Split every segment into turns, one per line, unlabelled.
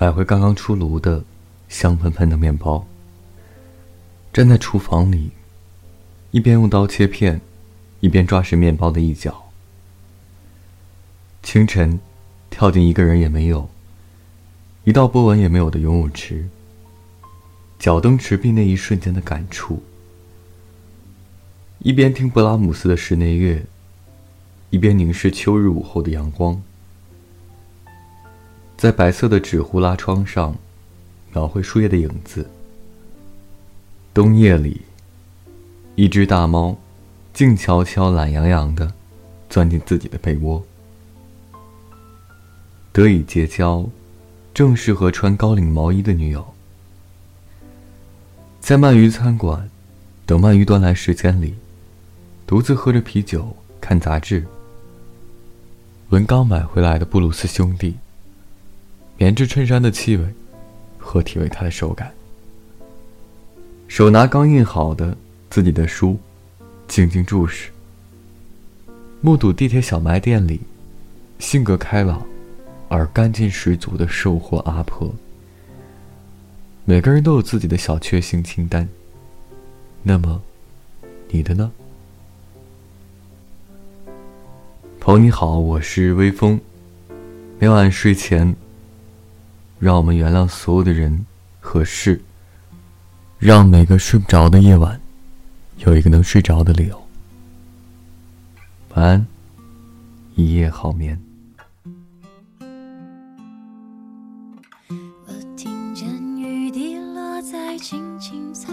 买回刚刚出炉的香喷喷的面包，站在厨房里，一边用刀切片，一边抓食面包的一角。清晨，跳进一个人也没有、一道波纹也没有的游泳池，脚蹬池壁那一瞬间的感触。一边听勃拉姆斯的室内乐，一边凝视秋日午后的阳光，在白色的纸糊拉窗上，描绘树叶的影子。冬夜里，一只大猫，静悄悄、懒洋洋的，钻进自己的被窝。得以结交，正适合穿高领毛衣的女友。在鳗鱼餐馆，等鳗鱼端来时间里。独自喝着啤酒，看杂志。闻刚买回来的布鲁斯兄弟棉质衬衫的气味，和体味它的手感。手拿刚印好的自己的书，静静注视。目睹地铁小卖店里，性格开朗而干劲十足的售货阿婆。每个人都有自己的小确幸清单。那么，你的呢？朋友你好，我是微风。每晚睡前，让我们原谅所有的人和事，让每个睡不着的夜晚，有一个能睡着的理由。晚安，一夜好眠。
我听见雨滴落在青青草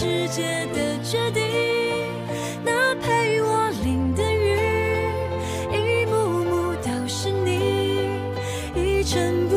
世界的决定。那陪我淋的雨，一幕幕都是你，一尘